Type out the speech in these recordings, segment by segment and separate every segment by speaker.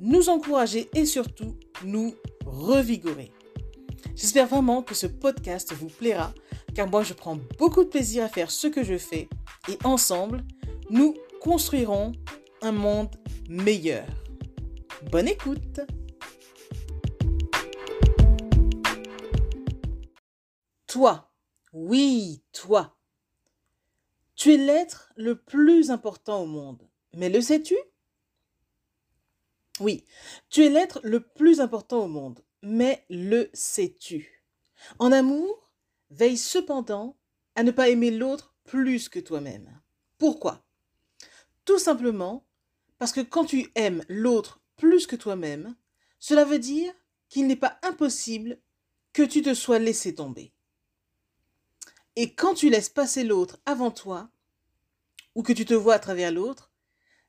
Speaker 1: nous encourager et surtout nous revigorer. J'espère vraiment que ce podcast vous plaira car moi je prends beaucoup de plaisir à faire ce que je fais et ensemble, nous construirons un monde meilleur. Bonne écoute Toi, oui, toi. Tu es l'être le plus important au monde. Mais le sais-tu? Oui, tu es l'être le plus important au monde. Mais le sais-tu? En amour, veille cependant à ne pas aimer l'autre plus que toi-même. Pourquoi? Tout simplement parce que quand tu aimes l'autre plus que toi-même, cela veut dire qu'il n'est pas impossible que tu te sois laissé tomber. Et quand tu laisses passer l'autre avant toi, ou que tu te vois à travers l'autre,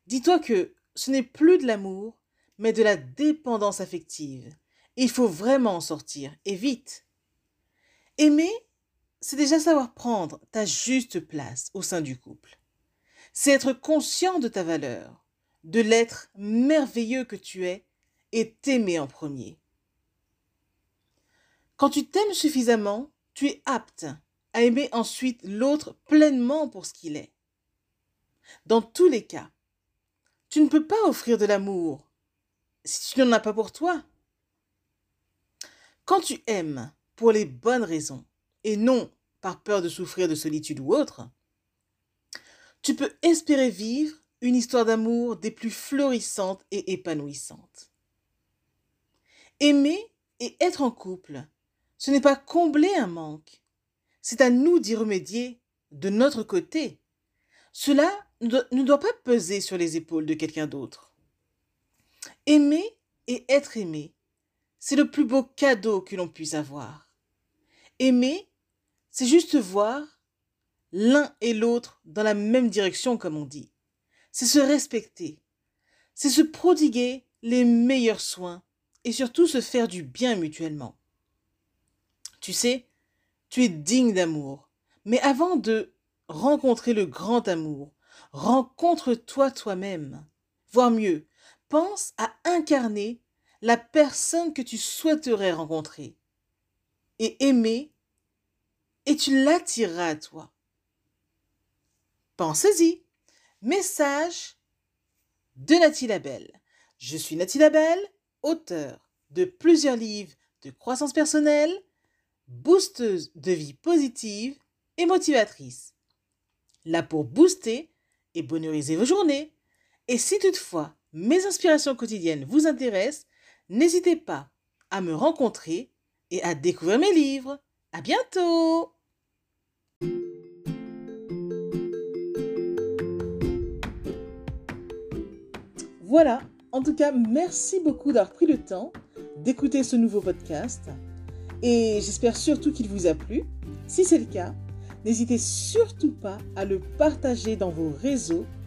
Speaker 1: dis-toi que ce n'est plus de l'amour, mais de la dépendance affective. Il faut vraiment en sortir, et vite. Aimer, c'est déjà savoir prendre ta juste place au sein du couple. C'est être conscient de ta valeur, de l'être merveilleux que tu es, et t'aimer en premier. Quand tu t'aimes suffisamment, tu es apte à aimer ensuite l'autre pleinement pour ce qu'il est. Dans tous les cas, tu ne peux pas offrir de l'amour si tu n'en as pas pour toi. Quand tu aimes pour les bonnes raisons et non par peur de souffrir de solitude ou autre, tu peux espérer vivre une histoire d'amour des plus florissantes et épanouissantes. Aimer et être en couple, ce n'est pas combler un manque, c'est à nous d'y remédier de notre côté. Cela ne doit pas peser sur les épaules de quelqu'un d'autre. Aimer et être aimé, c'est le plus beau cadeau que l'on puisse avoir. Aimer, c'est juste voir l'un et l'autre dans la même direction, comme on dit. C'est se respecter. C'est se prodiguer les meilleurs soins et surtout se faire du bien mutuellement. Tu sais, tu es digne d'amour. Mais avant de rencontrer le grand amour, rencontre-toi toi-même. Voire mieux, pense à incarner la personne que tu souhaiterais rencontrer et aimer, et tu l'attireras à toi. Pensez-y. Message de Nathalie Labelle. Je suis Nathalie Labelle, auteur de plusieurs livres de croissance personnelle, boosteuse de vie positive et motivatrice. Là pour booster et bonheuriser vos journées. Et si toutefois mes inspirations quotidiennes vous intéressent, n'hésitez pas à me rencontrer et à découvrir mes livres. À bientôt! Voilà, en tout cas, merci beaucoup d'avoir pris le temps d'écouter ce nouveau podcast et j'espère surtout qu'il vous a plu. Si c'est le cas, n'hésitez surtout pas à le partager dans vos réseaux,